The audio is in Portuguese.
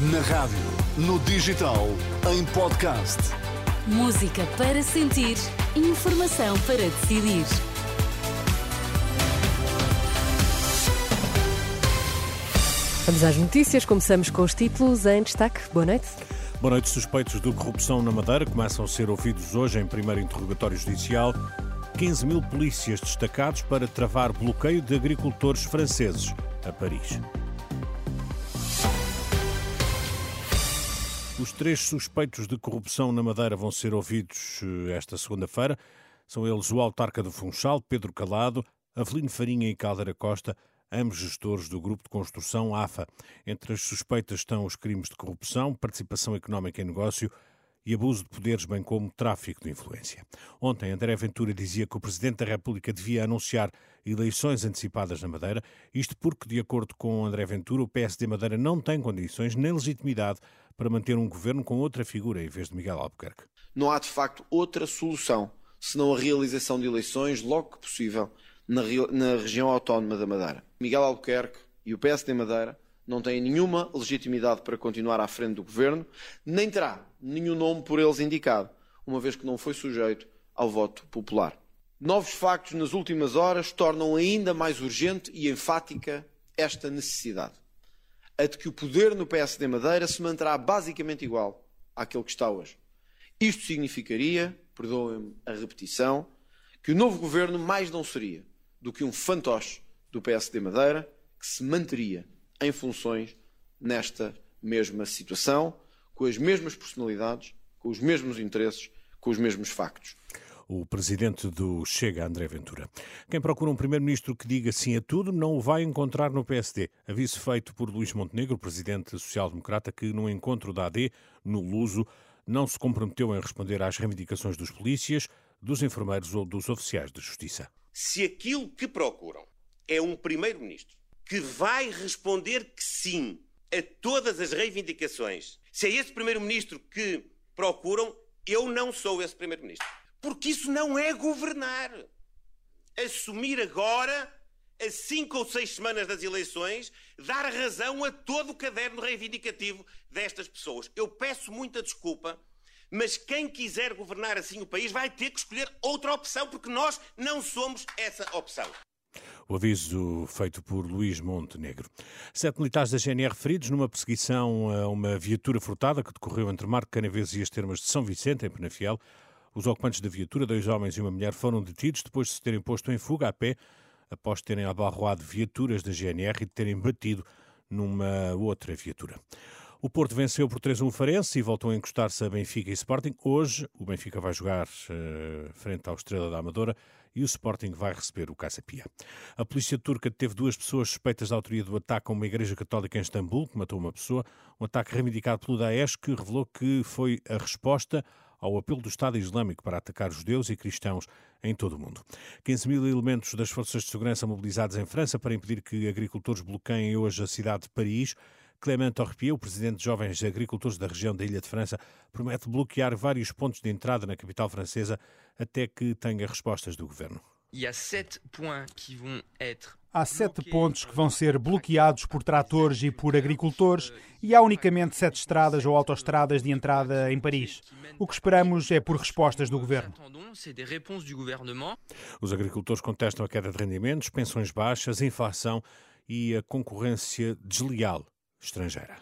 Na rádio, no digital, em podcast. Música para sentir, informação para decidir. Vamos às notícias, começamos com os títulos em destaque. Boa noite. Boa noite. Suspeitos de corrupção na Madeira começam a ser ouvidos hoje em primeiro interrogatório judicial. 15 mil polícias destacados para travar bloqueio de agricultores franceses a Paris. Os três suspeitos de corrupção na Madeira vão ser ouvidos eh, esta segunda-feira. São eles o autarca do Funchal, Pedro Calado, Avelino Farinha e Caldeira Costa, ambos gestores do Grupo de Construção AFA. Entre as suspeitas estão os crimes de corrupção, participação económica em negócio e abuso de poderes, bem como tráfico de influência. Ontem, André Ventura dizia que o Presidente da República devia anunciar eleições antecipadas na Madeira, isto porque, de acordo com André Ventura, o PSD Madeira não tem condições nem legitimidade para manter um governo com outra figura em vez de Miguel Albuquerque. Não há, de facto, outra solução senão a realização de eleições logo que possível na, na região autónoma da Madeira. Miguel Albuquerque e o PSD Madeira não têm nenhuma legitimidade para continuar à frente do governo, nem terá nenhum nome por eles indicado, uma vez que não foi sujeito ao voto popular. Novos factos nas últimas horas tornam ainda mais urgente e enfática esta necessidade. A de que o poder no PSD Madeira se manterá basicamente igual àquele que está hoje. Isto significaria, perdoem-me a repetição, que o novo governo mais não seria do que um fantoche do PSD Madeira que se manteria em funções nesta mesma situação, com as mesmas personalidades, com os mesmos interesses, com os mesmos factos o presidente do Chega, André Ventura. Quem procura um primeiro-ministro que diga sim a tudo não o vai encontrar no PSD. Aviso feito por Luís Montenegro, presidente social-democrata, que no encontro da AD, no Luso, não se comprometeu em responder às reivindicações dos polícias, dos enfermeiros ou dos oficiais de justiça. Se aquilo que procuram é um primeiro-ministro que vai responder que sim a todas as reivindicações. Se é esse primeiro-ministro que procuram, eu não sou esse primeiro-ministro. Porque isso não é governar. Assumir agora, a cinco ou seis semanas das eleições, dar razão a todo o caderno reivindicativo destas pessoas. Eu peço muita desculpa, mas quem quiser governar assim o país vai ter que escolher outra opção, porque nós não somos essa opção. O aviso feito por Luís Montenegro. Sete militares da GNR feridos numa perseguição a uma viatura furtada que decorreu entre Marco Canaveses e as termas de São Vicente, em Penafiel. Os ocupantes da viatura, dois homens e uma mulher, foram detidos depois de se terem posto em fuga a pé, após terem abarroado viaturas da GNR e terem batido numa outra viatura. O Porto venceu por 3-1 o Farense e voltou a encostar-se a Benfica e Sporting. Hoje, o Benfica vai jogar uh, frente ao Estrela da Amadora e o Sporting vai receber o Casa Pia. A polícia turca teve duas pessoas suspeitas da autoria do ataque a uma igreja católica em Istambul, que matou uma pessoa. Um ataque reivindicado pelo Daesh, que revelou que foi a resposta ao apelo do Estado Islâmico para atacar judeus e cristãos em todo o mundo. 15 mil elementos das forças de segurança mobilizados em França para impedir que agricultores bloqueiem hoje a cidade de Paris. Clément Orpier, o presidente de Jovens Agricultores da região da Ilha de França, promete bloquear vários pontos de entrada na capital francesa até que tenha respostas do governo. Há sete pontos que vão ser bloqueados por tratores e por agricultores e há unicamente sete estradas ou autoestradas de entrada em Paris. O que esperamos é por respostas do governo. Os agricultores contestam a queda de rendimentos, pensões baixas, inflação e a concorrência desleal estrangeira.